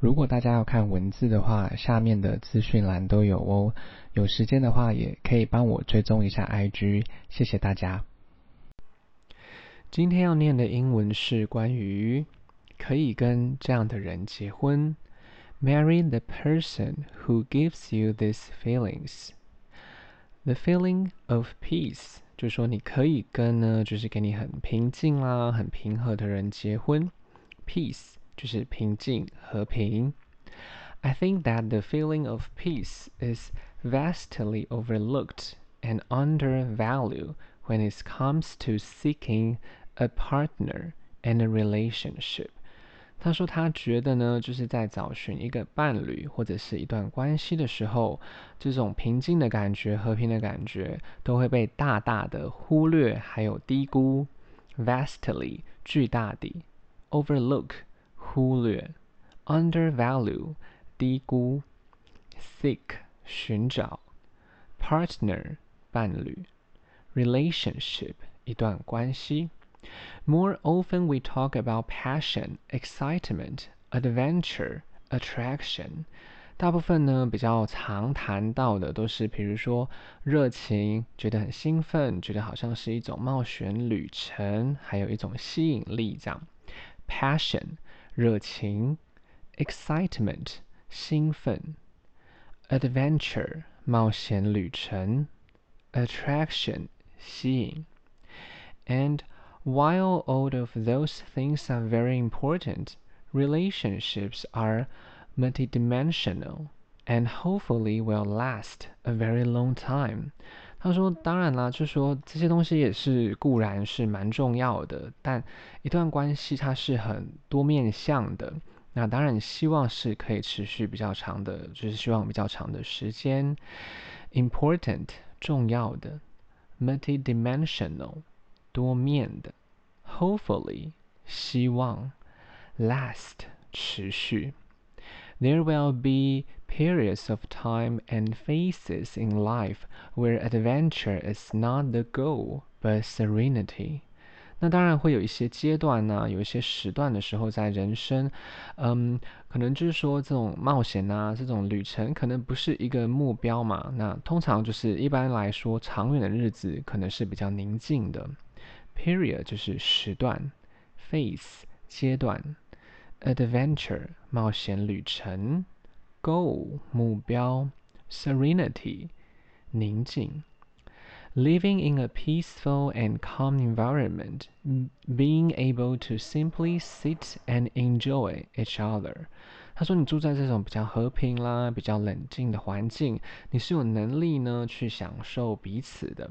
如果大家要看文字的话，下面的资讯栏都有哦。有时间的话，也可以帮我追踪一下 IG，谢谢大家。今天要念的英文是关于可以跟这样的人结婚，Marry the person who gives you these feelings。The feeling of peace，就是说你可以跟呢，就是给你很平静啦、很平和的人结婚。Peace 就是平静、和平。I think that the feeling of peace is vastly overlooked and undervalued when it comes to seeking a partner and a relationship. 他说他觉得呢，就是在找寻一个伴侣或者是一段关系的时候，这种平静的感觉、和平的感觉都会被大大的忽略，还有低估。Vastly 巨大的，overlook 忽略，undervalue 低估，seek 寻找，partner 伴侣，relationship 一段关系。More often we talk about passion, excitement, adventure, attraction。大部分呢比较常谈到的都是，比如说热情，觉得很兴奋，觉得好像是一种冒险旅程，还有一种吸引力这样。Passion 热情，excitement 兴奋，adventure 冒险旅程，attraction 吸引，and while all of those things are very important, relationships are multidimensional and hopefully will last a very long time. 他说：“当然啦，就说这些东西也是固然是蛮重要的，但一段关系它是很多面向的。那当然希望是可以持续比较长的，就是希望比较长的时间。Important 重要的，multidimensional 多面的，hopefully 希望，last 持续。There will be periods of time and phases in life where adventure is not the goal but serenity。那当然会有一些阶段呢，有一些时段的时候，在人生，嗯，可能就是说这种冒险啊，这种旅程可能不是一个目标嘛。那通常就是一般来说，长远的日子可能是比较宁静的。Period 就是时段，phase 阶段，adventure 冒险旅程。goal 目标，serenity 宁静。Living in a peaceful and calm environment, being able to simply sit and enjoy each other。他说，你住在这种比较和平啦、比较冷静的环境，你是有能力呢去享受彼此的。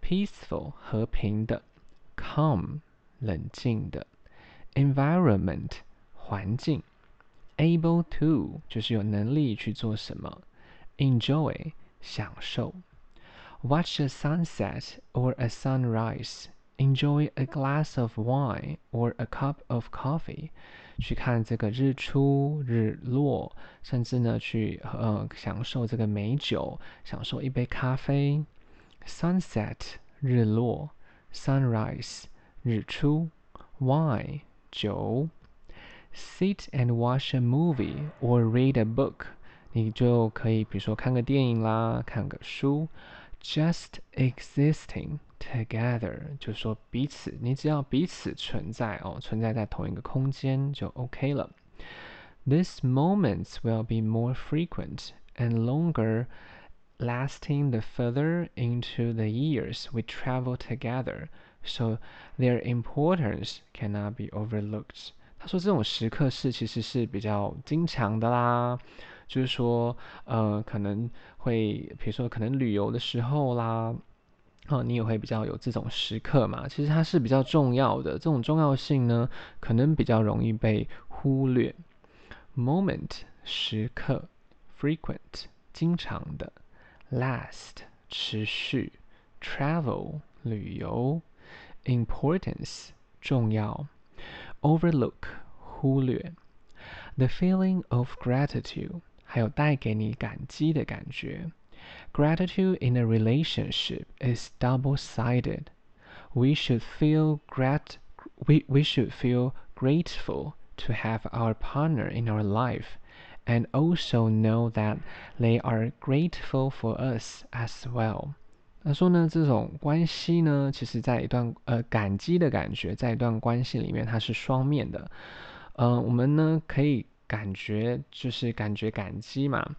Peaceful 和平的，calm 冷静的，environment 环境。 able to 就是有能力去做什么，enjoy 享受，watch a sunset or a sunrise。Enjoy a glass of wine or a cup of coffee，去看这个日出日落，甚至呢去呃享受这个美酒，享受一杯咖啡。Sunset 日落，Sunrise 日出，Wine 酒。 sit and watch a movie or read a book，你就可以比如说看个电影啦，看个书。Just existing together，就说彼此，你只要彼此存在哦，存在在同一个空间就 OK 了。These moments will be more frequent and longer lasting the further into the years we travel together, so their importance cannot be overlooked. 他说这种时刻是其实是比较经常的啦，就是说，呃，可能会，比如说可能旅游的时候啦，哦，你也会比较有这种时刻嘛。其实它是比较重要的，这种重要性呢，可能比较容易被忽略。Moment 时刻，frequent 经常的，last 持续，travel 旅游，importance 重要。overlook 忽略，the feeling of gratitude 还有带给你感激的感觉。Gratitude in a relationship is double-sided. We should feel grat we, we should feel grateful to have our partner in our life, and also know that they are grateful for us as well。 他说呢，这种关系呢，其实在一段呃感激的感觉，在一段关系里面，它是双面的。嗯、我们呢可以感觉就是感觉感激嘛。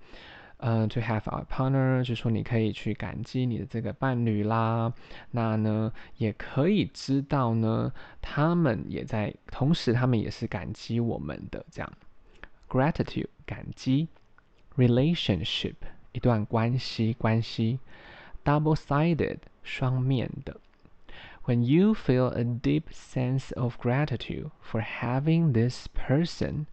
呃、，to have a partner，就说你可以去感激你的这个伴侣啦。那呢，也可以知道呢，他们也在，同时他们也是感激我们的这样。gratitude 感激，relationship 一段关系关系，double-sided 双面的。When you feel a deep sense of gratitude for having this person,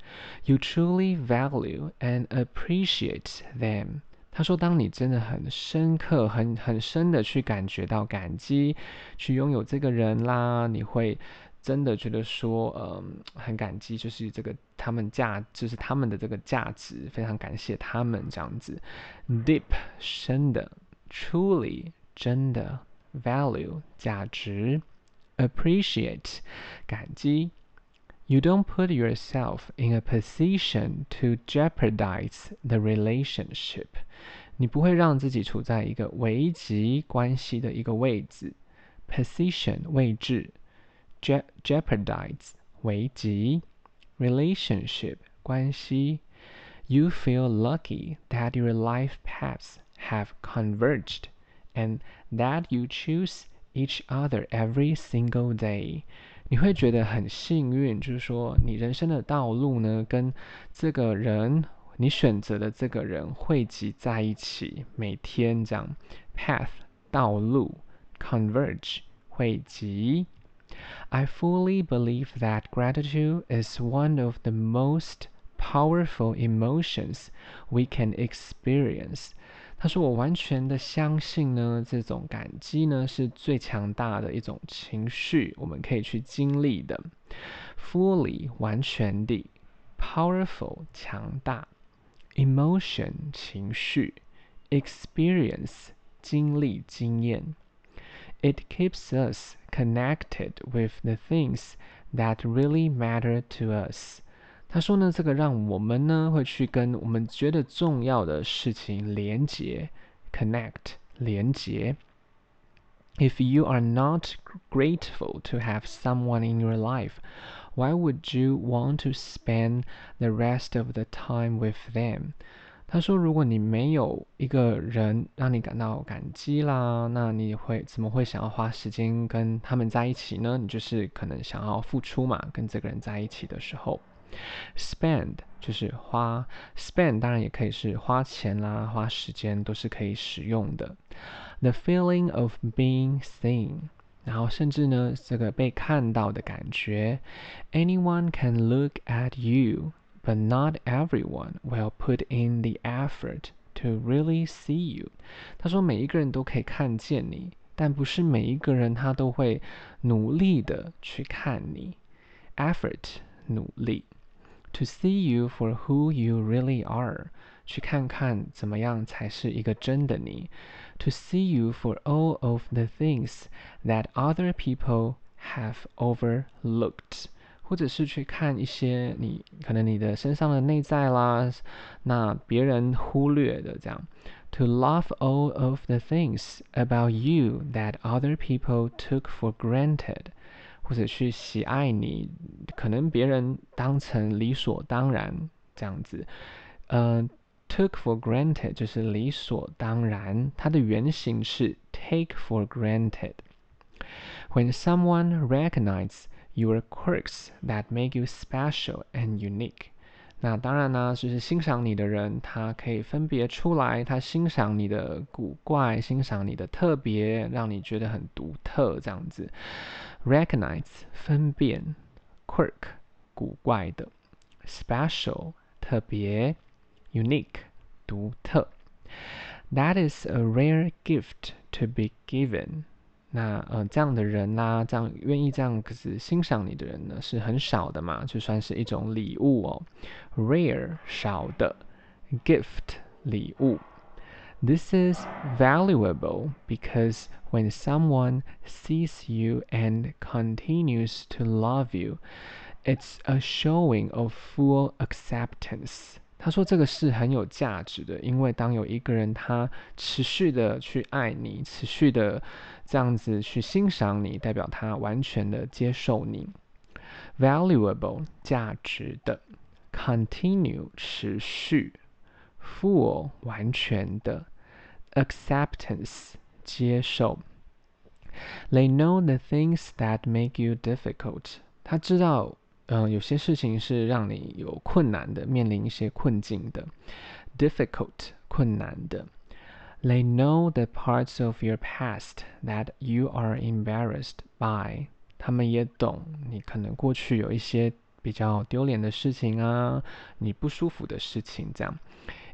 you truly value and appreciate them. 他说，当你真的很深刻、很很深的去感觉到感激，去拥有这个人啦，你会真的觉得说，嗯，很感激，就是这个他们价，就是他们的这个价值，非常感谢他们这样子。Deep 深的 ，truly 真的。value 价值，appreciate 感激。You don't put yourself in a position to jeopardize the relationship。你不会让自己处在一个危及关系的一个位置，position 位置，je jeopardize 危及，relationship 关系。You feel lucky that your life paths have converged and that you choose each other every single day，你会觉得很幸运，就是说你人生的道路呢，跟这个人你选择的这个人汇集在一起，每天这样，path 道路，converge 汇集。I fully believe that gratitude is one of the most powerful emotions we can experience. 他说：“我完全的相信呢，这种感激呢是最强大的一种情绪，我们可以去经历的。Fully 完全地，powerful 强大，emotion 情绪，experience 经历经验。It keeps us connected with the things that really matter to us。”他说呢，这个让我们呢会去跟我们觉得重要的事情连接，connect 连接。If you are not grateful to have someone in your life, why would you want to spend the rest of the time with them？他说，如果你没有一个人让你感到感激啦，那你会怎么会想要花时间跟他们在一起呢？你就是可能想要付出嘛，跟这个人在一起的时候。Spend 就是花，spend 当然也可以是花钱啦，花时间都是可以使用的。The feeling of being seen，然后甚至呢，这个被看到的感觉。Anyone can look at you, but not everyone will put in the effort to really see you。他说每一个人都可以看见你，但不是每一个人他都会努力的去看你。Effort 努力。 To see you for who you really are，去看看怎么样才是一个真的你。To see you for all of the things that other people have overlooked，或者是去看一些你可能你的身上的内在啦，那别人忽略的这样。To love all of the things about you that other people took for granted。 或者去喜爱你，可能别人当成理所当然这样子。呃，took for granted 就是理所当然，它的原型是 take for granted。When someone recognizes your quirks that make you special and unique。那当然呢，就是欣赏你的人，他可以分别出来，他欣赏你的古怪，欣赏你的特别，让你觉得很独特这样子。recognize 分辨，quirk 古怪的，special 特别，unique 独特。That is a rare gift to be given。那呃这样的人啦，这样愿意这样子欣赏你的人呢，是很少的嘛，就算是一种礼物哦。Rare 少的，gift 礼物。 This is valuable because when someone sees you and continues to love you, It's a showing of full acceptance。他说这个是很有价值的，因为当有一个人他持续的去爱你，持续的这样子去欣赏你，代表他完全的接受你。Valuable 价值的，continue 持续 ，full 完全的，acceptance 接受。They know the things that make you difficult。他知道。嗯，有些事情是让你有困难的，面临一些困境的，difficult 困难的。They know the parts of your past that you are embarrassed by。他们也懂你可能过去有一些比较丢脸的事情啊，你不舒服的事情这样。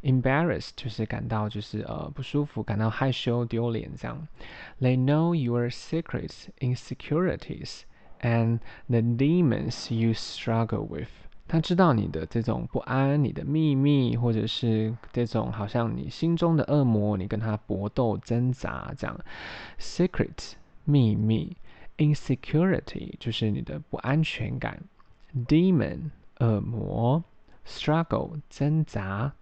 Embarrassed 就是感到就是呃不舒服，感到害羞、丢脸这样。They know your secrets, insecurities。And the demons you struggle with，他知道你的这种不安、你的秘密，或者是这种好像你心中的恶魔，你跟他搏斗、挣扎这样。Secret 秘密，insecurity 就是你的不安全感。Demon 恶魔，struggle 挣扎。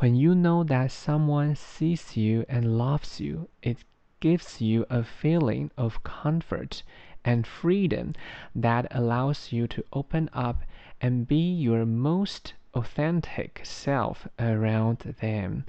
When you know that someone sees you and loves you, it gives you a feeling of comfort and freedom that allows you to open up and be your most authentic self around them。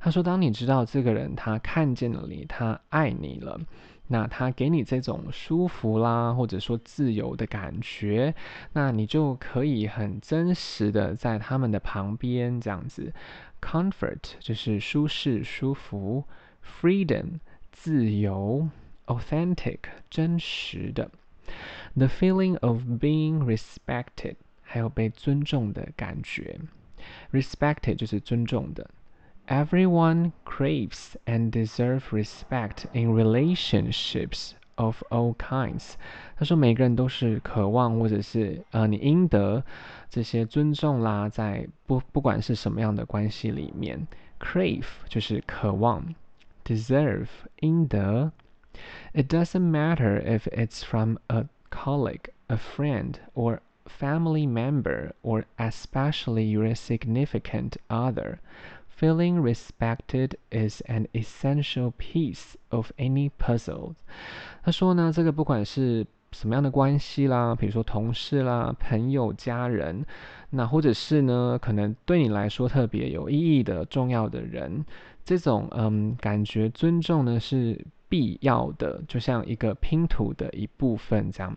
他说，当你知道这个人他看见了你，他爱你了，那他给你这种舒服啦，或者说自由的感觉，那你就可以很真实的在他们的旁边这样子。 Comfort 就是舒适、舒服；freedom 自由。authentic 真实的，the feeling of being respected 还有被尊重的感觉，respected 就是尊重的。Everyone craves and deserves respect in relationships of all kinds。他说每个人都是渴望或者是呃你应得这些尊重啦，在不不管是什么样的关系里面，crave 就是渴望，deserve 应得。It doesn't matter if it's from a colleague, a friend, or family member, or especially your significant other. Feeling respected is an essential piece of any puzzle. 他说呢，这个不管是什么样的关系啦，比如说同事啦、朋友、家人，那或者是呢，可能对你来说特别有意义的重要的人，这种嗯，感觉尊重呢是。必要的，就像一个拼图的一部分这样。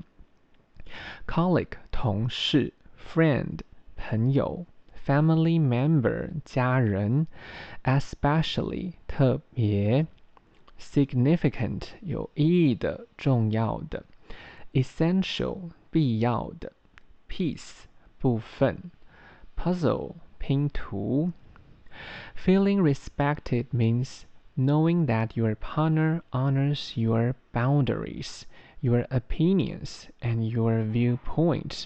Colleague 同事，friend 朋友，family member 家人，especially 特别 ，significant 有意义的、重要的，essential 必要的，piece 部分，puzzle 拼图。Feeling respected means knowing that your partner honors your boundaries, your opinions, and your viewpoint，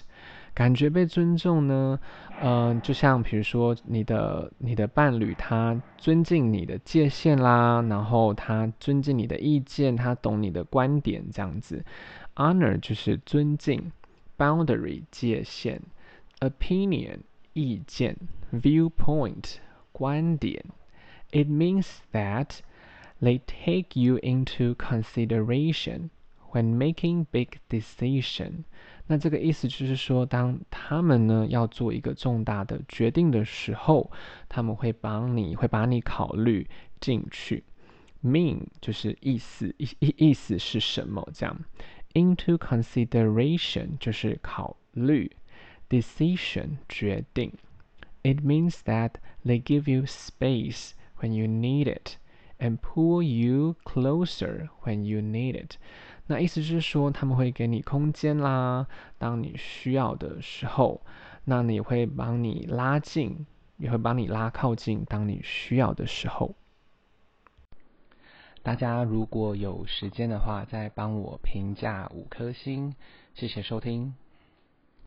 感觉被尊重呢，嗯，就像比如说你的你的伴侣他尊敬你的界限啦，然后他尊敬你的意见，他懂你的观点这样子。Honor 就是尊敬，boundary 界限，opinion 意见，viewpoint 观点。It means that they take you into consideration when making big decision。那这个意思就是说，当他们呢要做一个重大的决定的时候，他们会帮你会把你考虑进去。Mean 就是意思意意思是什么？这样，into consideration 就是考虑，decision 决定。It means that they give you space when you need it, and pull you closer when you need it。那意思是说，他们会给你空间啦，当你需要的时候，那你会帮你拉近，也会帮你拉靠近，当你需要的时候。大家如果有时间的话，再帮我评价五颗星，谢谢收听。